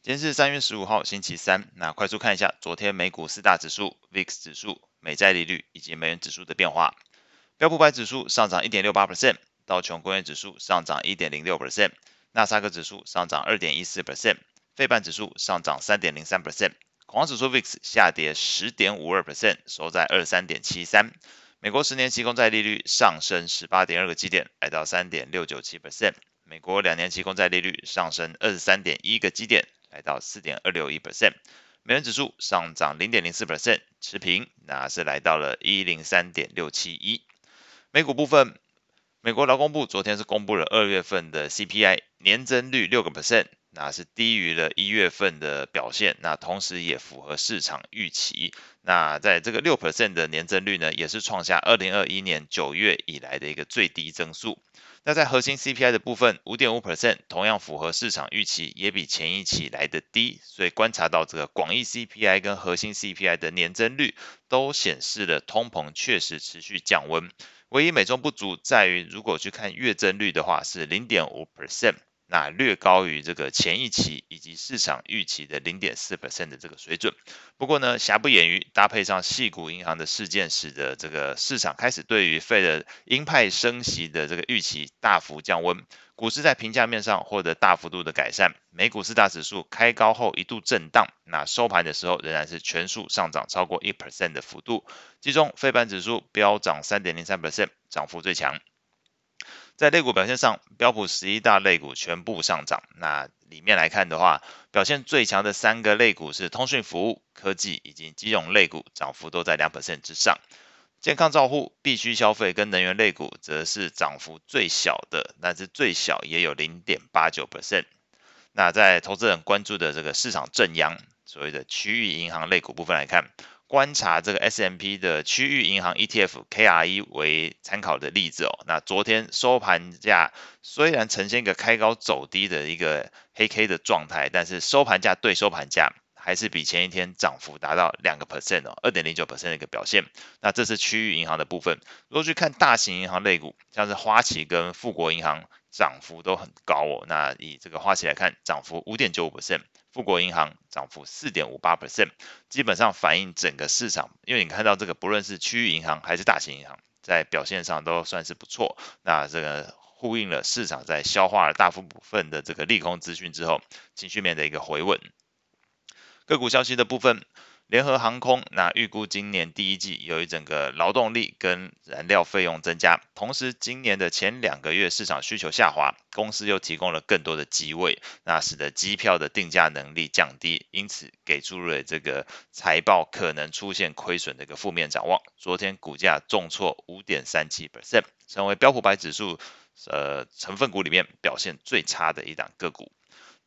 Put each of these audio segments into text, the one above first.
今天是三月十五号，星期三。那快速看一下昨天美股四大指数、VIX 指数、美债利率以及美元指数的变化。标普百指数上涨一点六八 percent，道琼工业指数上涨一点零六 percent，纳斯达克指数上涨二点一四 percent，费半指数上涨三点零三 percent，恐慌指数 VIX 下跌十点五二 percent，收在二三点七三。美国十年期公债利率上升十八点二个基点，来到三点六九七 percent。美国两年期公债利率上升二十三点一个基点，来到四点二六一 percent。美元指数上涨零点零四 percent，持平，那是来到了一零三点六七一。美股部分，美国劳工部昨天是公布了二月份的 CPI 年增率六个 percent。那是低于了一月份的表现，那同时也符合市场预期。那在这个六 percent 的年增率呢，也是创下二零二一年九月以来的一个最低增速。那在核心 CPI 的部分，五点五 percent 同样符合市场预期，也比前一期来的低。所以观察到这个广义 CPI 跟核心 CPI 的年增率都显示了通膨确实持续降温。唯一美中不足在于，如果去看月增率的话，是零点五 percent。那略高于这个前一期以及市场预期的零点四 percent 的这个水准。不过呢，瑕不掩瑜，搭配上矽谷银行的事件，使得这个市场开始对于 Fed 鹰派升息的这个预期大幅降温。股市在评价面上获得大幅度的改善。美股四大指数开高后一度震荡，那收盘的时候仍然是全数上涨超过一 percent 的幅度。其中，费半指数飙涨三点零三 percent，涨幅最强。在类股表现上，标普十一大类股全部上涨。那里面来看的话，表现最强的三个类股是通讯服务、科技以及金融类股，涨幅都在两 percent 之上。健康照护、必需消费跟能源类股则是涨幅最小的，但是最小也有零点八九 percent。那在投资人关注的这个市场正央，所谓的区域银行类股部分来看。观察这个 S M P 的区域银行 ETF KRE 为参考的例子哦，那昨天收盘价虽然呈现一个开高走低的一个黑 K 的状态，但是收盘价对收盘价还是比前一天涨幅达到两个 percent 哦，二点零九 percent 的一个表现。那这是区域银行的部分。如果去看大型银行类股，像是花旗跟富国银行，涨幅都很高哦。那以这个花旗来看，涨幅五点九五 percent。富国银行涨幅四点五八 percent，基本上反映整个市场，因为你看到这个不论是区域银行还是大型银行，在表现上都算是不错。那这个呼应了市场在消化了大部分的这个利空资讯之后，情绪面的一个回稳。个股消息的部分。联合航空那预估今年第一季由于整个劳动力跟燃料费用增加，同时今年的前两个月市场需求下滑，公司又提供了更多的机位，那使得机票的定价能力降低，因此给出了这个财报可能出现亏损的一个负面展望。昨天股价重挫五点三七 percent，成为标普百指数呃成分股里面表现最差的一档个股。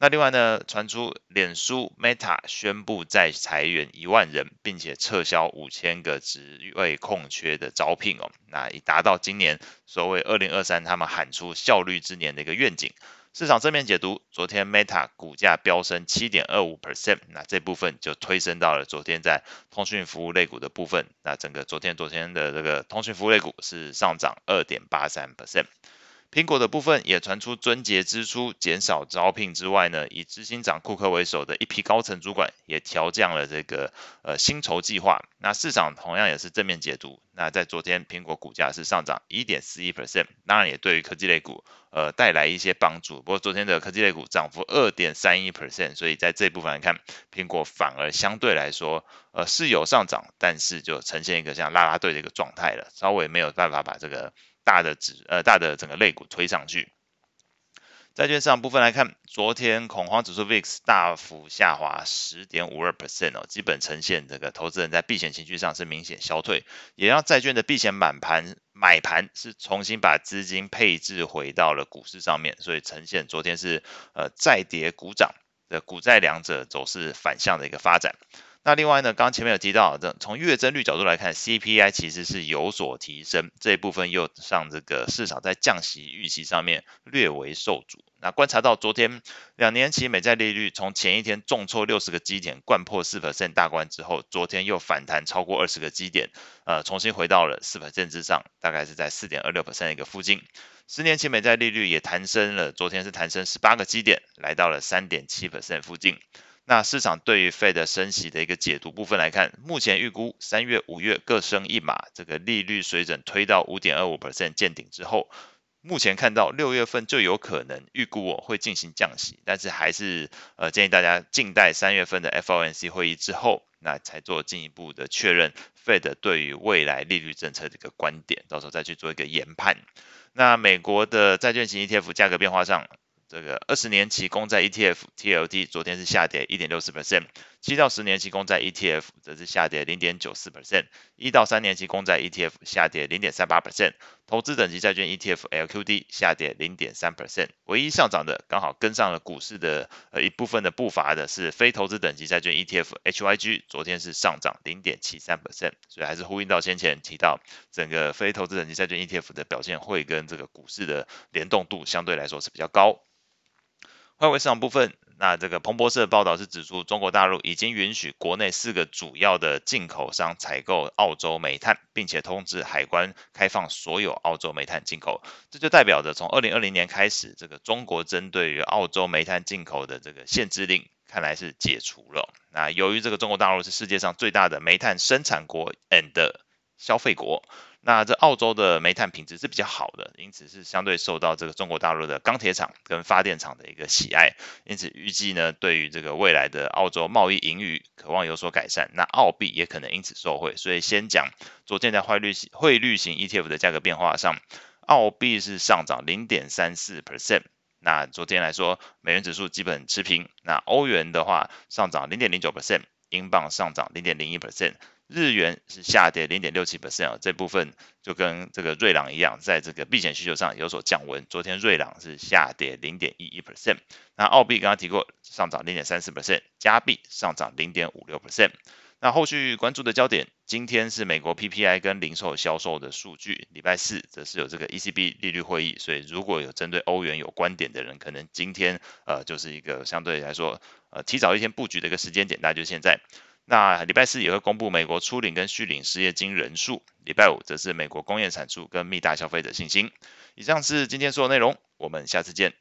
那另外呢，传出脸书 Meta 宣布再裁员一万人，并且撤销五千个职位空缺的招聘哦，那以达到今年所谓二零二三他们喊出效率之年的一个愿景。市场正面解读，昨天 Meta 股价飙升七点二五 percent，那这部分就推升到了昨天在通讯服务类股的部分。那整个昨天昨天的这个通讯服务类股是上涨二点八三 percent。苹果的部分也传出撙节支出减少招聘之外呢，以执行长库克为首的一批高层主管也调降了这个呃薪酬计划。那市场同样也是正面解读。那在昨天苹果股价是上涨一点四一 percent，当然也对于科技类股呃带来一些帮助。不过昨天的科技类股涨幅二点三一 percent，所以在这部分来看，苹果反而相对来说呃是有上涨，但是就呈现一个像拉拉队的一个状态了，稍微没有办法把这个。大的指呃大的整个类股推上去，债券市场部分来看，昨天恐慌指数 VIX 大幅下滑十点五二 percent 哦，基本呈现这个投资人在避险情绪上是明显消退，也让债券的避险满盘买盘是重新把资金配置回到了股市上面，所以呈现昨天是呃债跌股涨的股债两者走势反向的一个发展。那另外呢，刚前面有提到的，从月增率角度来看，CPI 其实是有所提升，这一部分又让这个市场在降息预期上面略为受阻。那观察到昨天两年期美债利率从前一天重挫六十个基点，掼破四 percent 大关之后，昨天又反弹超过二十个基点，呃，重新回到了四 percent 之上，大概是在四点二六 percent 一个附近。十年期美债利率也弹升了，昨天是弹升十八个基点，来到了三点七 percent 附近。那市场对于 Fed 升息的一个解读部分来看，目前预估三月、五月各升一码，这个利率水准推到五点二五 percent 见顶之后。目前看到六月份就有可能预估我会进行降息，但是还是呃建议大家静待三月份的 FOMC 会议之后，那才做进一步的确认 Fed 对于未来利率政策的一个观点，到时候再去做一个研判。那美国的债券型 ETF 价格变化上。这个二十年期公债 ETF TLT 昨天是下跌一点六四 percent，七到十年期公债 ETF 则是下跌零点九四 percent，一到三年期公债 ETF 下跌零点三八 percent，投资等级债券 ETF LQD 下跌零点三 percent，唯一上涨的刚好跟上了股市的呃一部分的步伐的是非投资等级债券 ETF HYG，昨天是上涨零点七三 percent，所以还是呼应到先前提到整个非投资等级债券 ETF 的表现会跟这个股市的联动度相对来说是比较高。外围市场部分，那这个彭博社报道是指出，中国大陆已经允许国内四个主要的进口商采购澳洲煤炭，并且通知海关开放所有澳洲煤炭进口。这就代表着从二零二零年开始，这个中国针对于澳洲煤炭进口的这个限制令，看来是解除了。那由于这个中国大陆是世界上最大的煤炭生产国 and 消费国。那这澳洲的煤炭品质是比较好的，因此是相对受到这个中国大陆的钢铁厂跟发电厂的一个喜爱，因此预计呢，对于这个未来的澳洲贸易盈余渴望有所改善，那澳币也可能因此受惠。所以先讲昨天在汇率汇率型 ETF 的价格变化上，澳币是上涨零点三四 percent，那昨天来说美元指数基本持平，那欧元的话上涨零点零九 percent，英镑上涨零点零一 percent。日元是下跌零点六七 percent，这部分就跟这个瑞郎一样，在这个避险需求上有所降温。昨天瑞郎是下跌零点一一 percent，那澳币刚刚提过上涨零点三四 percent，加币上涨零点五六 percent。那后续关注的焦点，今天是美国 PPI 跟零售销售的数据，礼拜四则是有这个 ECB 利率会议，所以如果有针对欧元有观点的人，可能今天呃就是一个相对来说呃提早一天布局的一个时间点，那就现在。那礼拜四也会公布美国初领跟续领失业金人数，礼拜五则是美国工业产出跟密大消费者信心。以上是今天所有内容，我们下次见。